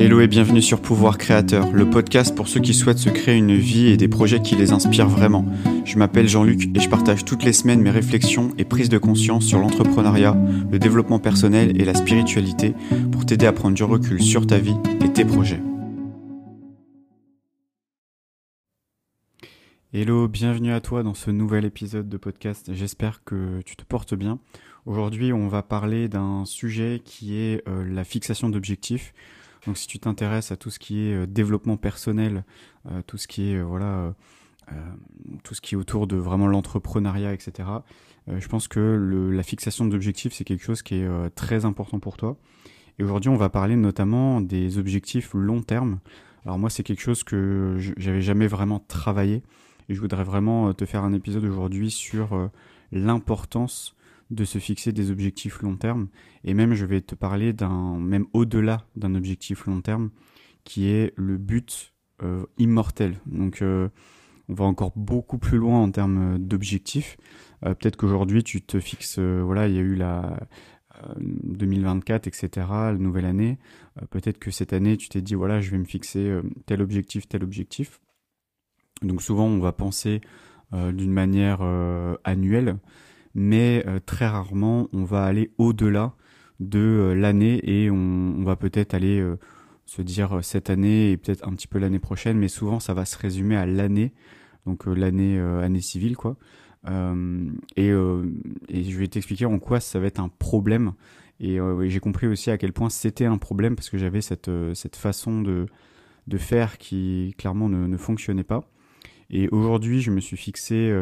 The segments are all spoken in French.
Hello et bienvenue sur Pouvoir Créateur, le podcast pour ceux qui souhaitent se créer une vie et des projets qui les inspirent vraiment. Je m'appelle Jean-Luc et je partage toutes les semaines mes réflexions et prises de conscience sur l'entrepreneuriat, le développement personnel et la spiritualité pour t'aider à prendre du recul sur ta vie et tes projets. Hello, bienvenue à toi dans ce nouvel épisode de podcast. J'espère que tu te portes bien. Aujourd'hui, on va parler d'un sujet qui est euh, la fixation d'objectifs. Donc si tu t'intéresses à tout ce qui est euh, développement personnel, euh, tout ce qui est voilà tout ce qui est autour de vraiment l'entrepreneuriat, etc. je pense que la fixation d'objectifs c'est quelque chose qui est très important pour toi. Et aujourd'hui, on va parler notamment des objectifs long terme. Alors moi, c'est quelque chose que j'avais jamais vraiment travaillé et je voudrais vraiment te faire un épisode aujourd'hui sur l'importance de se fixer des objectifs long terme. Et même, je vais te parler d'un, même au-delà d'un objectif long terme, qui est le but euh, immortel. Donc, euh, on va encore beaucoup plus loin en termes d'objectifs. Euh, peut-être qu'aujourd'hui, tu te fixes, voilà, il y a eu la 2024, etc., la nouvelle année. peut-être que cette année, tu t'es dit, voilà, je vais me fixer tel objectif, tel objectif. Donc, souvent, on va penser d'une manière annuelle mais euh, très rarement on va aller au-delà de euh, l'année et on, va peut-être aller euh, se dire cette année et peut-être un petit peu l'année prochaine, mais souvent ça va se résumer à l'année, donc l'année année civile quoi. et, et je vais t'expliquer en quoi ça va être un problème. Et j'ai compris aussi à quel point c'était un problème parce que j'avais cette, cette façon de, de faire qui clairement ne, ne fonctionnait pas. Et aujourd'hui, je me suis fixé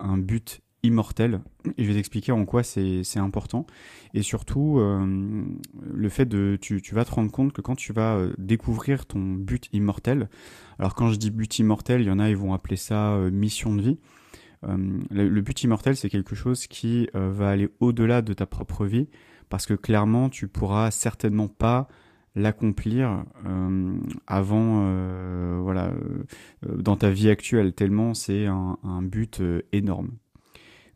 un but immortel. Et je vais t'expliquer en quoi c'est important. Et surtout, euh, le fait de... Tu, vas te rendre compte que quand tu vas euh, découvrir ton but immortel, alors quand je dis but immortel, il y en a, ils vont appeler ça euh, mission de vie. Le, but immortel, c'est quelque chose qui va aller au-delà de ta propre vie, parce que clairement, tu pourras certainement pas l'accomplir avant voilà dans ta vie actuelle tellement c'est un, but énorme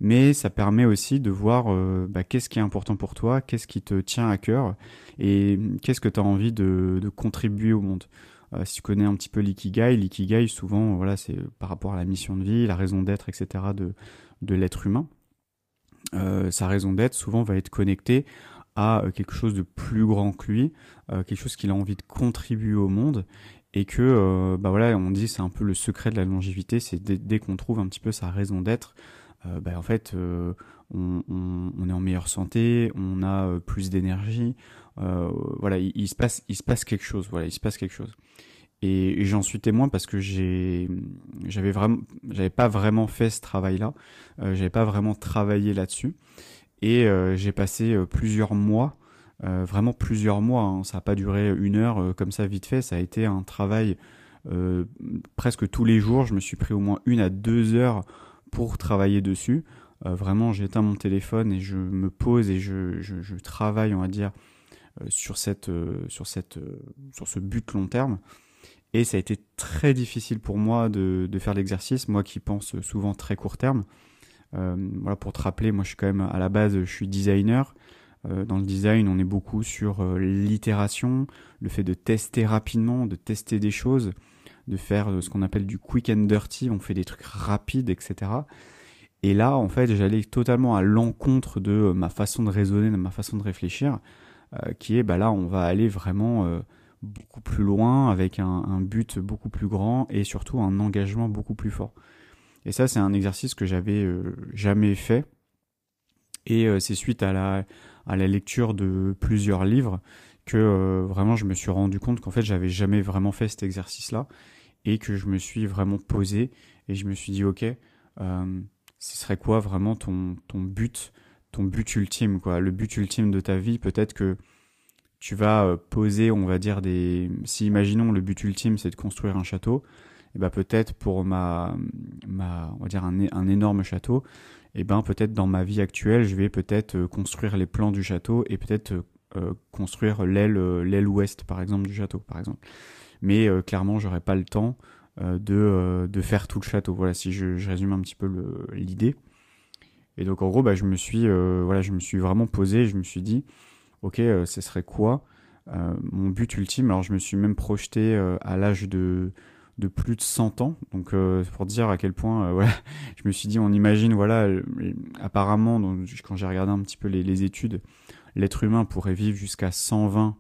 mais ça permet aussi de voir euh, bah, qu'est-ce qui est important pour toi, qu'est-ce qui te tient à cœur et qu'est-ce que tu as envie de, contribuer au monde. Euh, si tu connais un petit peu l'ikigai, l'ikigai souvent voilà c'est par rapport à la mission de vie, la raison d'être, etc. de, de l'être humain. Euh, sa raison d'être souvent va être connectée à quelque chose de plus grand que lui, quelque chose qu'il a envie de contribuer au monde et que bah voilà on dit c'est un peu le secret de la longévité, c'est dès qu'on trouve un petit peu sa raison d'être, euh, bah, en fait, euh, on, est en meilleure santé, on a euh, plus d'énergie. voilà, il, se passe, il se passe quelque chose. Voilà, il se passe quelque chose. Et, j'en suis témoin parce que j'ai, j'avais vraiment, j'avais pas vraiment fait ce travail-là. j'avais pas vraiment travaillé là-dessus. Et j'ai passé plusieurs mois, vraiment plusieurs mois. Hein. ça n'a pas duré une heure comme ça vite fait. Ça a été un travail presque tous les jours. Je me suis pris au moins une à deux heures pour travailler dessus. Euh, vraiment, j'éteins mon téléphone et je me pose et je, travaille, on va dire, euh, sur, cette, euh, sur, cette, sur ce but long terme. Et ça a été très difficile pour moi de, de faire l'exercice, moi qui pense souvent très court terme. voilà, pour te rappeler, moi je suis quand même à la base, je suis designer. dans le design, on est beaucoup sur l'itération, le fait de tester rapidement, de tester des choses de faire euh, ce qu'on appelle du quick and dirty, on fait des trucs rapides, etc. Et là, en fait, j'allais totalement à l'encontre de euh, ma façon de raisonner, de ma façon de réfléchir, euh, qui est, bah là, on va aller vraiment beaucoup plus loin, avec un, but beaucoup plus grand et surtout un engagement beaucoup plus fort. Et ça, c'est un exercice que j'avais jamais fait. Et c'est suite à la, à la lecture de plusieurs livres que vraiment je me suis rendu compte qu'en fait j'avais jamais vraiment fait cet exercice-là et que je me suis vraiment posé et je me suis dit ok euh, ce serait quoi vraiment ton, ton but ton but ultime quoi? Le but ultime de ta vie peut-être que tu vas euh, poser on va dire des si imaginons le but ultime c'est de construire un château et ben peut-être pour ma ma on va dire un, énorme château et ben peut-être dans ma vie actuelle je vais peut-être euh, construire les plans du château et peut-être construire l'aile l'aile ouest par exemple du château par exemple mais euh, clairement j'aurais pas le temps euh, de, euh, de faire tout le château. Voilà, si je, résume un petit peu l'idée. Et donc en gros, bah, je me suis voilà, je me suis vraiment posé, je me suis dit, ok, ce serait quoi mon but ultime, alors je me suis même projeté à l'âge de de plus de 100 ans. Donc pour dire à quel point, voilà, je me suis dit, on imagine, voilà, apparemment, quand j'ai regardé un petit peu les, les études, l'être humain pourrait vivre jusqu'à 120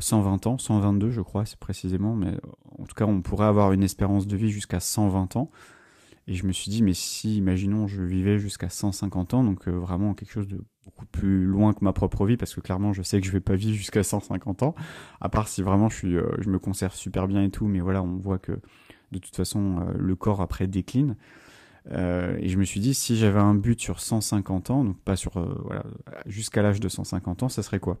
120 euh, ans, 122 je crois c'est précisément, mais en tout cas on pourrait avoir une espérance de vie jusqu'à 120 ans. Et je me suis dit, mais si, imaginons, je vivais jusqu'à 150 ans, donc euh, vraiment quelque chose de beaucoup plus loin que ma propre vie, parce que clairement, je sais que je vais pas vivre jusqu'à 150 ans, à part si vraiment euh, je me conserve super bien et tout, mais voilà, on voit que de toute façon, le corps après décline. et je me suis dit, si j'avais un but sur 150 ans, donc pas sur, voilà, jusqu'à l'âge de 150 ans, ça serait quoi?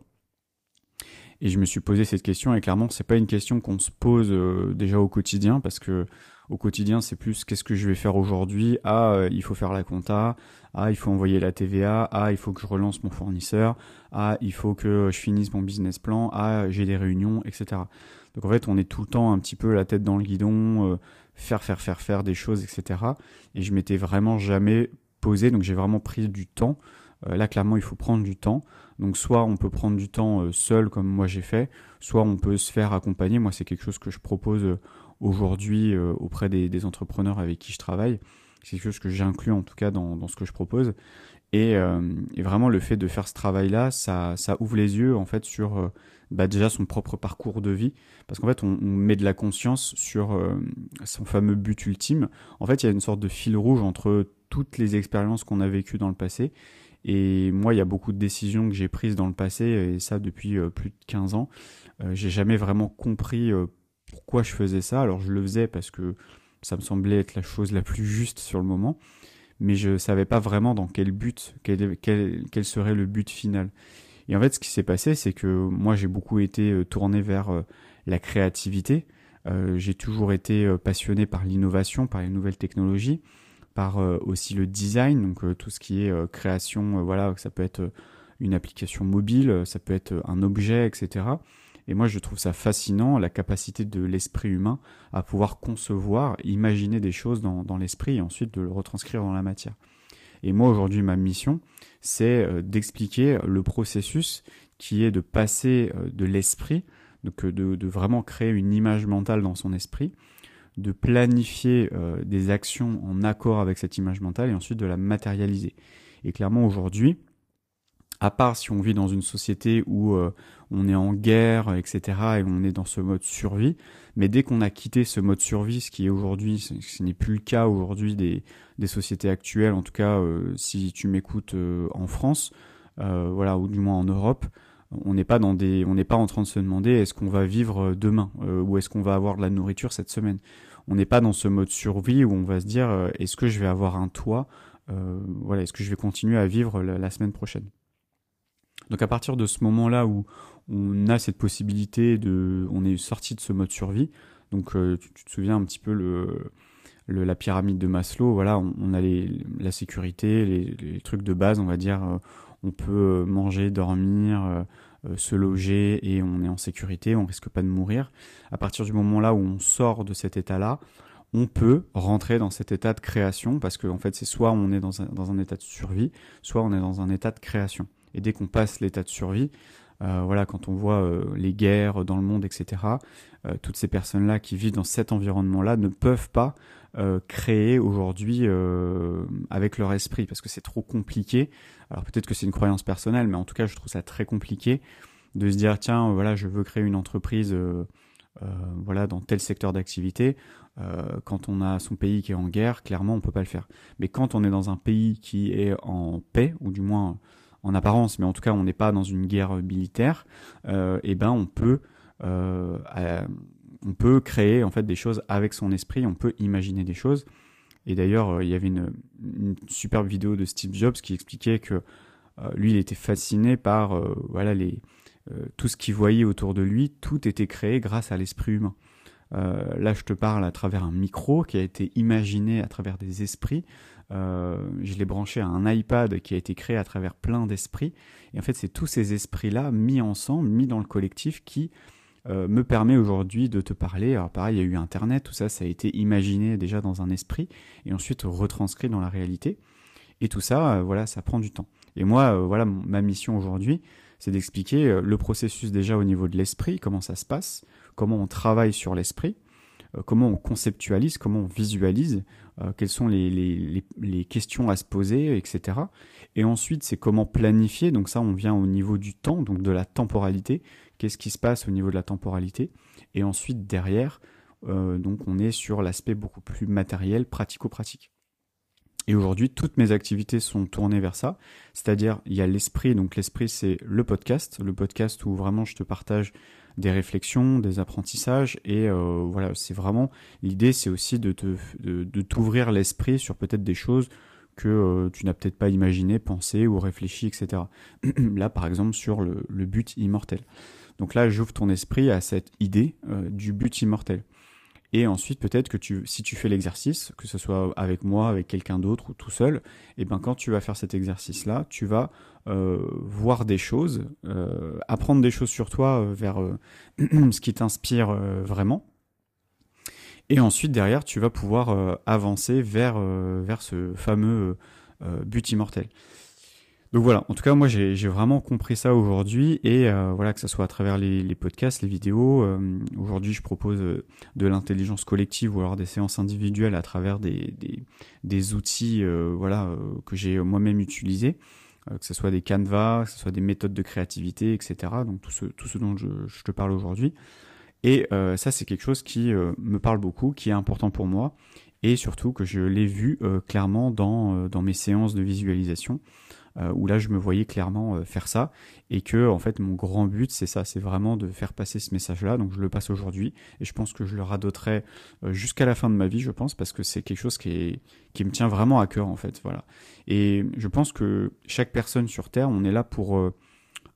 Et je me suis posé cette question et clairement c'est pas une question qu'on se pose euh, déjà au quotidien parce que au quotidien c'est plus qu'est-ce que je vais faire aujourd'hui. Ah euh, il faut faire la compta. Ah il faut envoyer la TVA ah il faut que je relance mon fournisseur. Ah il faut que je finisse mon business plan. Ah j'ai des réunions etc donc en fait on est tout le temps un petit peu la tête dans le guidon euh, faire faire faire faire des choses etc et je m'étais vraiment jamais posé donc j'ai vraiment pris du temps là clairement il faut prendre du temps donc soit on peut prendre du temps euh, seul comme moi j'ai fait, soit on peut se faire accompagner. Moi c'est quelque chose que je propose euh, aujourd'hui euh, auprès des, entrepreneurs avec qui je travaille. C'est quelque chose que j'inclus en tout cas dans, ce que je propose. Et, vraiment le fait de faire ce travail-là, ça, ouvre les yeux en fait sur bah, déjà son propre parcours de vie, parce qu'en fait on, met de la conscience sur son fameux but ultime. En fait il y a une sorte de fil rouge entre toutes les expériences qu'on a vécues dans le passé et moi, il y a beaucoup de décisions que j'ai prises dans le passé, et ça depuis euh, plus de 15 ans. Euh, j'ai jamais vraiment compris euh, pourquoi je faisais ça. Alors je le faisais parce que ça me semblait être la chose la plus juste sur le moment, mais je savais pas vraiment dans quel but, quel, quel, quel serait le but final. Et en fait, ce qui s'est passé, c'est que moi, j'ai beaucoup été tourné vers la créativité. j'ai toujours été passionné par l'innovation, par les nouvelles technologies par euh, aussi le design, donc euh, tout ce qui est euh, création, voilà, ça peut être une application mobile, ça peut être un objet, etc. Et moi, je trouve ça fascinant, la capacité de l'esprit humain à pouvoir concevoir, imaginer des choses dans, dans l'esprit et ensuite de le retranscrire dans la matière. Et moi, aujourd'hui, ma mission, c'est d'expliquer le processus qui est de passer de l'esprit, donc de, de, vraiment créer une image mentale dans son esprit, de planifier euh, des actions en accord avec cette image mentale et ensuite de la matérialiser. Et clairement aujourd'hui, à part si on vit dans une société où euh, on est en guerre, etc., et on est dans ce mode survie, mais dès qu'on a quitté ce mode survie, ce qui est aujourd'hui, ce, n'est plus le cas aujourd'hui des, des, sociétés actuelles, en tout cas euh, si tu m'écoutes en France, voilà, ou du moins en Europe, on n'est pas dans des, on n'est pas en train de se demander est-ce qu'on va vivre euh, demain euh, ou est-ce qu'on va avoir de la nourriture cette semaine? On n'est pas dans ce mode survie où on va se dire euh, est-ce que je vais avoir un toit, voilà, est-ce que je vais continuer à vivre la, semaine prochaine? Donc à partir de ce moment-là où on a cette possibilité de, on est sorti de ce mode survie. Donc tu, te souviens un petit peu le, la pyramide de Maslow, voilà, on, a la sécurité, les, les, trucs de base, on va dire on peut manger, dormir, euh, euh, se loger et on est en sécurité, on risque pas de mourir. À partir du moment là où on sort de cet état-là, on peut rentrer dans cet état de création parce que en fait c'est soit on est dans un, état de survie, soit on est dans un état de création. Et dès qu'on passe l'état de survie, euh, voilà, quand on voit les guerres dans le monde, etc., toutes ces personnes-là qui vivent dans cet environnement-là ne peuvent pas euh, créer aujourd'hui euh, avec leur esprit parce que c'est trop compliqué. Alors peut-être que c'est une croyance personnelle, mais en tout cas je trouve ça très compliqué de se dire tiens voilà je veux créer une entreprise euh, voilà dans tel secteur d'activité. quand on a son pays qui est en guerre, clairement on peut pas le faire. Mais quand on est dans un pays qui est en paix ou du moins en apparence, mais en tout cas on n'est pas dans une guerre militaire, et eh ben on peut on peut créer en fait des choses avec son esprit, on peut imaginer des choses. Et d'ailleurs, euh, il y avait une, superbe vidéo de Steve Jobs qui expliquait que euh, lui, il était fasciné par euh, tout ce qu'il voyait autour de lui, tout était créé grâce à l'esprit humain. là, je te parle à travers un micro qui a été imaginé à travers des esprits. Je l'ai branché à un iPad qui a été créé à travers plein d'esprits. Et en fait, c'est tous ces esprits-là mis ensemble, mis dans le collectif, qui euh, me permet aujourd'hui de te parler. Alors pareil, il y a eu Internet, tout ça, ça a été imaginé déjà dans un esprit et ensuite retranscrit dans la réalité. Et tout ça, euh, voilà, ça prend du temps. Et moi, euh, voilà, ma mission aujourd'hui, c'est d'expliquer le processus déjà au niveau de l'esprit, comment ça se passe, comment on travaille sur l'esprit, comment on conceptualise, comment on visualise, quelles sont les, les, les, questions à se poser, etc. Et ensuite, c'est comment planifier. Donc ça, on vient au niveau du temps, donc de la temporalité. Qu'est-ce qui se passe au niveau de la temporalité? Et ensuite, derrière, euh, donc on est sur l'aspect beaucoup plus matériel, pratico-pratique. Et aujourd'hui, toutes mes activités sont tournées vers ça. C'est-à-dire, il y a l'esprit. Donc l'esprit, c'est le podcast. Le podcast où vraiment je te partage des réflexions, des apprentissages. Et euh, voilà, c'est vraiment l'idée, c'est aussi de te, de, t'ouvrir l'esprit sur peut-être des choses que euh, tu n'as peut-être pas imaginé, pensé ou réfléchi, etc. là, par exemple, sur le, but immortel. Donc là, j'ouvre ton esprit à cette idée du but immortel. Et ensuite, peut-être que tu, si tu fais l'exercice, que ce soit avec moi, avec quelqu'un d'autre ou tout seul, et eh ben quand tu vas faire cet exercice-là, tu vas euh, voir des choses, euh, apprendre des choses sur toi euh, vers ce qui t'inspire vraiment. Et ensuite, derrière, tu vas pouvoir avancer vers, vers ce fameux but immortel. Donc voilà, en tout cas moi j'ai vraiment compris ça aujourd'hui et euh, voilà que ce soit à travers les, podcasts, les vidéos. Euh, aujourd'hui je propose euh, de l'intelligence collective ou alors des séances individuelles à travers des, des, outils voilà que j'ai moi-même utilisés, que ce soit des canevas, que ce soit des méthodes de créativité, etc. Donc tout ce, tout ce dont je, je te parle aujourd'hui. Et ça c'est quelque chose qui me parle beaucoup, qui est important pour moi et surtout que je l'ai vu clairement dans, dans mes séances de visualisation. Euh, où là je me voyais clairement euh, faire ça et que en fait mon grand but c'est ça, c'est vraiment de faire passer ce message-là. Donc je le passe aujourd'hui et je pense que je le radoterai euh, jusqu'à la fin de ma vie, je pense, parce que c'est quelque chose qui qui me tient vraiment à cœur en fait, voilà. Et je pense que chaque personne sur Terre, on est là pour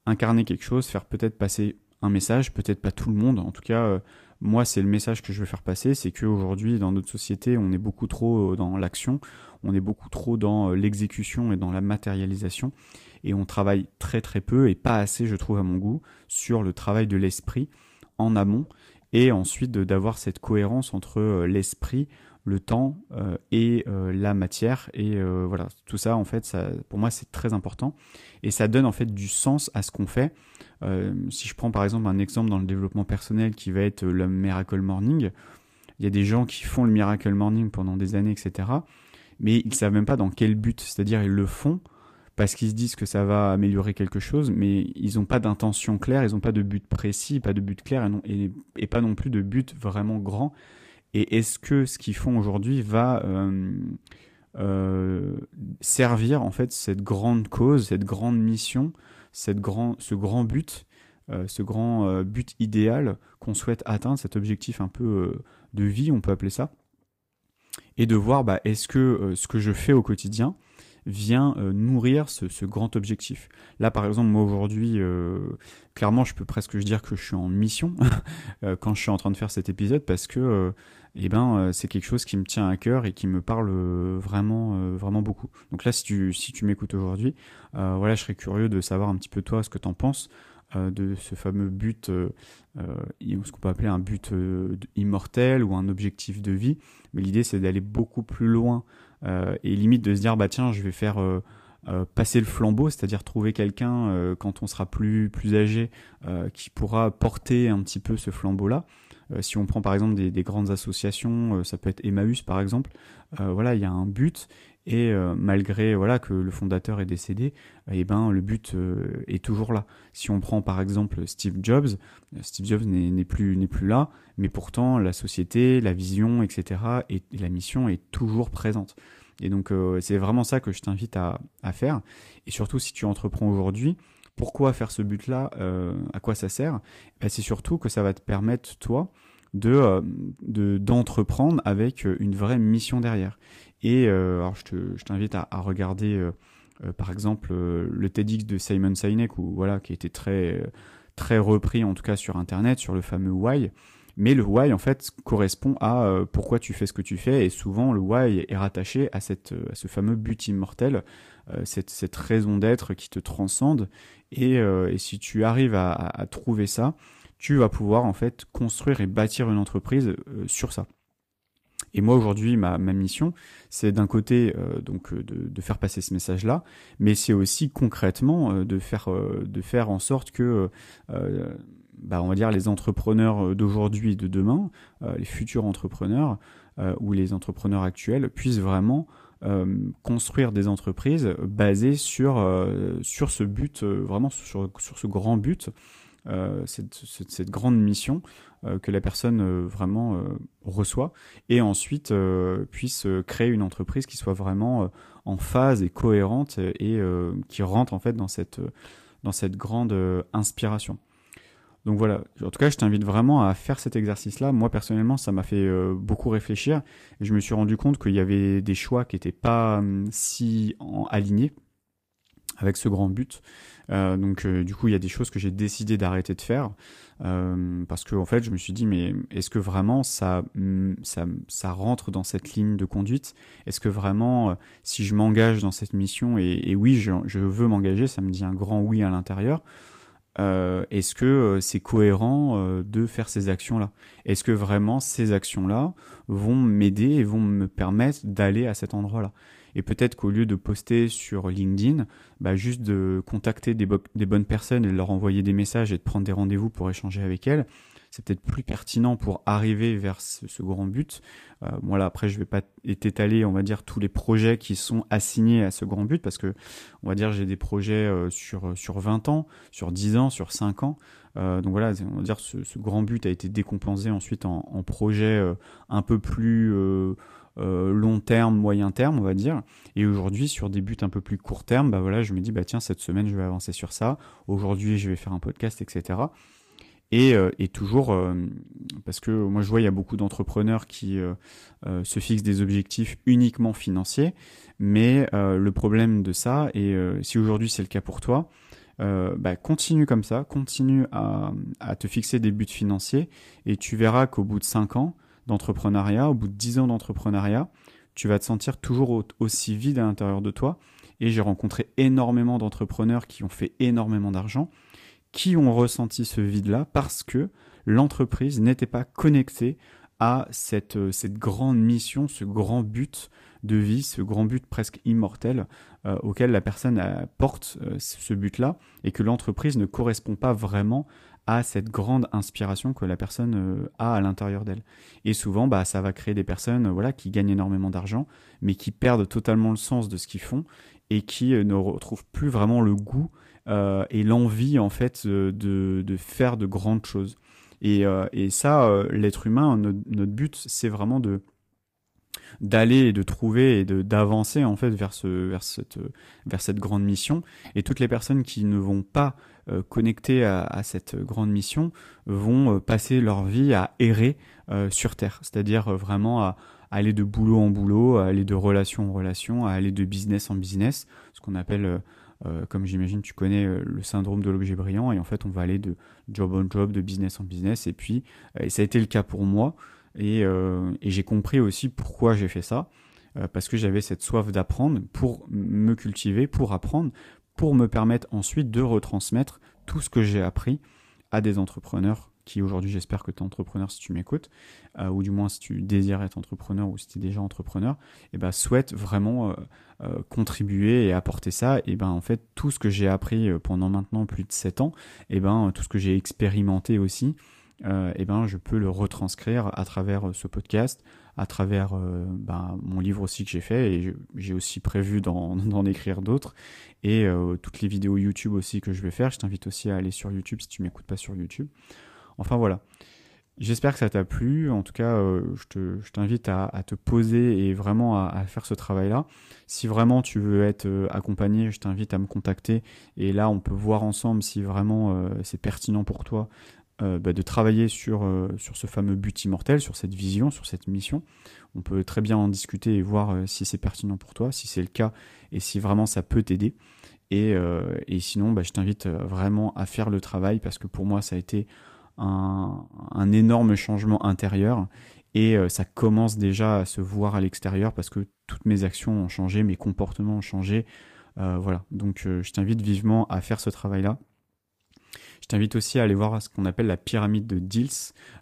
incarner quelque chose, faire peut-être passer un message, peut-être pas tout le monde, en tout cas moi c'est le message que je veux faire passer, c'est qu'aujourd'hui dans notre société on est beaucoup trop dans l'action, on est beaucoup trop dans euh, l'exécution et dans la matérialisation, et on travaille très très peu et pas assez, je trouve à mon goût, sur le travail de l'esprit en amont, et ensuite d'avoir cette cohérence entre euh, l'esprit, le temps euh, et la matière et voilà tout ça en fait ça pour moi c'est très important et ça donne en fait du sens à ce qu'on fait si je prends par exemple un exemple dans le développement personnel qui va être le miracle morning il y a des gens qui font le miracle morning pendant des années etc mais ils savent même pas dans quel but. C'est-à-dire ils le font parce qu'ils se disent que ça va améliorer quelque chose, mais ils n'ont pas d'intention claire, ils n'ont pas de but précis, pas de but clair et, pas non plus de but vraiment grand. Et est-ce que ce qu'ils font aujourd'hui va euh, euh, servir en fait cette grande cause, cette grande mission, cette grand, ce grand but, euh, ce grand but idéal qu'on souhaite atteindre, cet objectif un peu de vie, on peut appeler ça et de voir bah, est-ce que ce que je fais au quotidien vient euh, nourrir ce, grand objectif. Là, par exemple, moi aujourd'hui, euh, clairement, je peux presque dire que je suis en mission quand je suis en train de faire cet épisode parce que, eh ben, c'est quelque chose qui me tient à cœur et qui me parle vraiment, vraiment beaucoup. Donc là, si tu, si tu m'écoutes aujourd'hui, voilà, je serais curieux de savoir un petit peu toi ce que tu en penses. Euh, de ce fameux but, euh, euh, ce qu'on peut appeler un but immortel ou un objectif de vie. Mais l'idée, c'est d'aller beaucoup plus loin et limite de se dire, bah tiens, je vais faire passer le flambeau, c'est-à-dire trouver quelqu'un quand on sera plus plus âgé qui pourra porter un petit peu ce flambeau-là. si on prend par exemple des, des grandes associations, ça peut être Emmaüs par exemple, voilà, il y a un but et euh, malgré voilà que le fondateur est décédé, eh ben le but euh, est toujours là. Si on prend par exemple Steve Jobs, euh, Steve Jobs n'est plus n'est plus là, mais pourtant la société, la vision, etc. et la mission est toujours présente. Et donc c'est vraiment ça que je t'invite à, faire. Et surtout si tu entreprends aujourd'hui, pourquoi faire ce but-là À quoi ça sert? Ben, C'est surtout que ça va te permettre toi de d'entreprendre avec une vraie mission derrière. Et euh, alors je t'invite à, à, regarder euh, euh, par exemple le TEDx de Simon Sinek ou voilà qui était très très repris en tout cas sur internet sur le fameux why. Mais le why en fait correspond à pourquoi tu fais ce que tu fais et souvent le why est rattaché à cette à ce fameux but immortel, cette, cette raison d'être qui te transcende et, et si tu arrives à, à, trouver ça, tu vas pouvoir en fait construire et bâtir une entreprise sur ça. Et moi aujourd'hui, ma, ma mission, c'est d'un côté euh, donc de, de, faire passer ce message-là, mais c'est aussi concrètement euh, de faire de faire en sorte que bah, on va dire les entrepreneurs d'aujourd'hui et de demain, les futurs entrepreneurs ou les entrepreneurs actuels puissent vraiment construire des entreprises basées sur sur ce but vraiment sur, sur ce grand but cette, cette, grande mission euh, que la personne euh, vraiment euh, reçoit et ensuite puisse créer une entreprise qui soit vraiment en phase et cohérente et qui rentre en fait dans cette dans cette grande inspiration. Donc voilà, en tout cas, je t'invite vraiment à faire cet exercice-là. Moi, personnellement, ça m'a fait beaucoup réfléchir. Et je me suis rendu compte qu'il y avait des choix qui n'étaient pas hum, si alignés avec ce grand but. Euh, donc euh, du coup, il y a des choses que j'ai décidé d'arrêter de faire euh, parce que en fait, je me suis dit mais est-ce que vraiment ça mm, ça ça rentre dans cette ligne de conduite? Est-ce que vraiment si je m'engage dans cette mission et, et oui, je, je veux m'engager, ça me dit un grand oui à l'intérieur. Euh, est-ce que c'est cohérent de faire ces actions-là? Est-ce que vraiment ces actions-là vont m'aider et vont me permettre d'aller à cet endroit-là? Et peut-être qu'au lieu de poster sur LinkedIn, bah juste de contacter des, bonnes personnes et de leur envoyer des messages et de prendre des rendez-vous pour échanger avec elles, c'est peut-être plus pertinent pour arriver vers ce, grand but. Euh, moi là, après, je vais pas étaler, on va dire, tous les projets qui sont assignés à ce grand but parce que, on va dire, j'ai des projets euh, sur sur 20 ans, sur 10 ans, sur 5 ans. Euh, donc voilà, on va dire, ce, ce, grand but a été décompensé ensuite en, projets euh, un peu plus euh, long terme, moyen terme, on va dire. Et aujourd'hui, sur des buts un peu plus court terme, bah voilà, je me dis, bah tiens, cette semaine, je vais avancer sur ça. Aujourd'hui, je vais faire un podcast, etc. Et, euh, et toujours, euh, parce que moi, je vois, il y a beaucoup d'entrepreneurs qui se fixent des objectifs uniquement financiers. Mais le problème de ça, et si aujourd'hui c'est le cas pour toi, bah, continue comme ça, continue à, à, te fixer des buts financiers et tu verras qu'au bout de 5 ans, d'entrepreneuriat, au bout de 10 ans d'entrepreneuriat, tu vas te sentir toujours aussi vide à l'intérieur de toi. Et j'ai rencontré énormément d'entrepreneurs qui ont fait énormément d'argent, qui ont ressenti ce vide-là parce que l'entreprise n'était pas connectée à cette, euh, grande mission, ce grand but de vie, ce grand but presque immortel euh, auquel la personne euh, porte ce but-là et que l'entreprise ne correspond pas vraiment à cette grande inspiration que la personne euh, a à l'intérieur d'elle. Et souvent, bah, ça va créer des personnes euh, voilà, qui gagnent énormément d'argent, mais qui perdent totalement le sens de ce qu'ils font et qui euh, ne retrouvent plus vraiment le goût et l'envie en fait de, faire de grandes choses. Et, ça, l'être humain, notre but, c'est vraiment de d'aller et de trouver et d'avancer en fait vers ce vers cette vers cette grande mission. Et toutes les personnes qui ne vont pas euh, connectés à, cette grande mission vont euh, passer leur vie à errer euh, sur Terre, c'est-à-dire vraiment à, aller de boulot en boulot, à aller de relation en relation, à aller de business en business, ce qu'on appelle, comme j'imagine tu connais, le syndrome de l'objet brillant, et en fait on va aller de job en job, de business en business, et puis, et ça a été le cas pour moi, et, et j'ai compris aussi pourquoi j'ai fait ça, parce que j'avais cette soif d'apprendre pour me cultiver, pour apprendre, pour me permettre ensuite de retransmettre tout ce que j'ai appris à des entrepreneurs qui aujourd'hui j'espère que tu es entrepreneur si tu m'écoutes, euh, ou du moins si tu désires être entrepreneur ou si tu es déjà entrepreneur, et eh ben souhaite vraiment euh, euh, contribuer et apporter ça. Et ben en fait tout ce que j'ai appris pendant maintenant plus de 7 ans, et ben tout ce que j'ai expérimenté aussi, et ben je peux le retranscrire à travers ce podcast, à travers euh, bah, mon livre aussi que j'ai fait et j'ai aussi prévu d'en écrire d'autres et euh, toutes les vidéos YouTube aussi que je vais faire. Je t'invite aussi à aller sur YouTube si tu m'écoutes pas sur YouTube. Enfin voilà. J'espère que ça t'a plu. En tout cas, euh, je t'invite à, te poser et vraiment à, à faire ce travail-là. Si vraiment tu veux être accompagné, je t'invite à me contacter. Et là, on peut voir ensemble si vraiment c'est pertinent pour toi euh, bah, de travailler sur, euh, sur ce fameux but immortel, sur cette vision, sur cette mission. On peut très bien en discuter et voir euh, si c'est pertinent pour toi, si c'est le cas et si vraiment ça peut t'aider. Et, et, sinon, bah, je t'invite vraiment à faire le travail parce que pour moi, ça a été un, un énorme changement intérieur et ça commence déjà à se voir à l'extérieur parce que toutes mes actions ont changé, mes comportements ont changé. voilà, donc je t'invite vivement à faire ce travail-là Je t'invite aussi à aller voir ce qu'on appelle la pyramide de Diels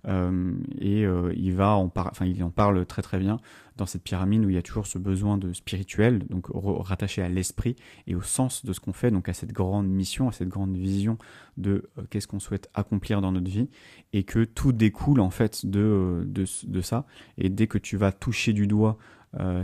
euh, et euh, il va en enfin il en parle très très bien dans cette pyramide où il y a toujours ce besoin de spirituel, donc rattaché à l'esprit et au sens de ce qu'on fait, donc à cette grande mission, à cette grande vision de euh, qu'est-ce qu'on souhaite accomplir dans notre vie et que tout découle en fait de, de, ça. Et dès que tu vas toucher du doigt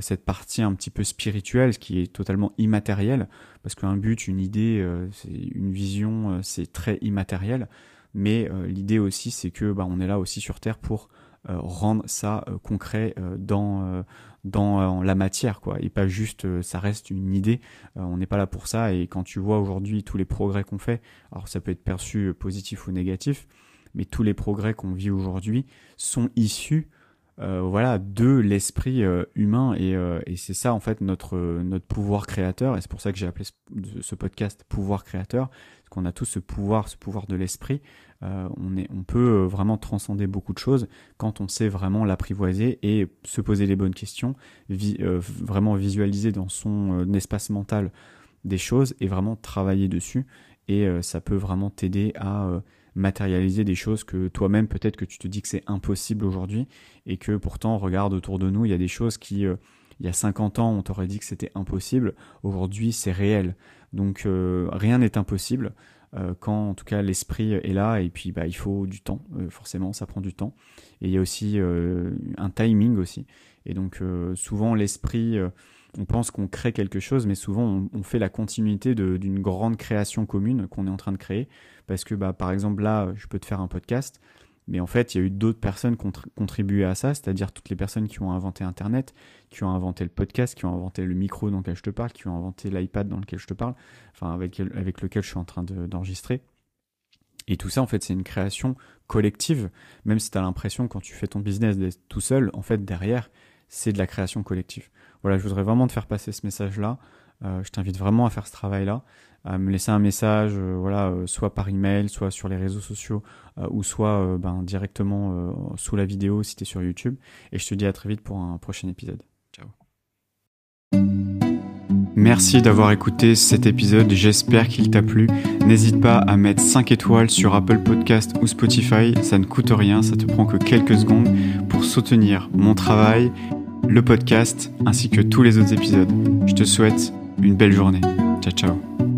cette partie un petit peu spirituelle, ce qui est totalement immatériel, parce qu'un but, une idée, euh, une vision, euh, c'est très immatériel. Mais l'idée aussi, c'est que bah, on est là aussi sur Terre pour rendre ça concret dans dans la matière, quoi, et pas juste ça reste une idée. on n'est pas là pour ça. Et quand tu vois aujourd'hui tous les progrès qu'on fait, alors ça peut être perçu positif ou négatif, mais tous les progrès qu'on vit aujourd'hui sont issus euh, voilà de l'esprit euh, humain et, euh, et c'est ça en fait notre pouvoir créateur. Et c'est pour ça que j'ai appelé ce, podcast pouvoir créateur parce qu'on a tous ce pouvoir ce pouvoir de l'esprit. On peut vraiment transcender beaucoup de choses quand on sait vraiment l'apprivoiser et se poser les bonnes questions vraiment visualiser dans son espace mental des choses et vraiment travailler dessus. Et ça peut vraiment t'aider à matérialiser des choses que toi-même peut-être que tu te dis que c'est impossible aujourd'hui et que pourtant regarde autour de nous il y a des choses qui euh, il y a 50 ans on t'aurait dit que c'était impossible. Aujourd'hui c'est réel. Donc euh, rien n'est impossible euh, quand en tout cas l'esprit est là et puis bah il faut du temps. Forcément ça prend du temps. Et il y a aussi un timing aussi. Et donc souvent l'esprit on pense qu'on crée quelque chose, mais souvent on, fait la continuité d'une grande création commune qu'on est en train de créer. Parce que, bah, par exemple, là, je peux te faire un podcast, mais en fait, il y a eu d'autres personnes qui ont contribué à ça, c'est-à-dire toutes les personnes qui ont inventé Internet, qui ont inventé le podcast, qui ont inventé le micro dans lequel je te parle, qui ont inventé l'iPad dans lequel je te parle, enfin avec, lequel je suis en train d'enregistrer. et tout ça, en fait, c'est une création collective, même si tu as l'impression quand tu fais ton business d'être tout seul, en fait, derrière, c'est de la création collective. Voilà, je voudrais vraiment te faire passer ce message-là. Euh, je t'invite vraiment à faire ce travail-là, à me laisser un message, euh, voilà, euh, soit par email, soit sur les réseaux sociaux, ou soit ben, directement sous la vidéo si tu es sur YouTube. Et je te dis à très vite pour un prochain épisode. Ciao. Merci d'avoir écouté cet épisode, j'espère qu'il t'a plu. N'hésite pas à mettre 5 étoiles sur Apple Podcast ou Spotify, ça ne coûte rien, ça te prend que quelques secondes pour soutenir mon travail le podcast ainsi que tous les autres épisodes. Je te souhaite une belle journée. Ciao ciao.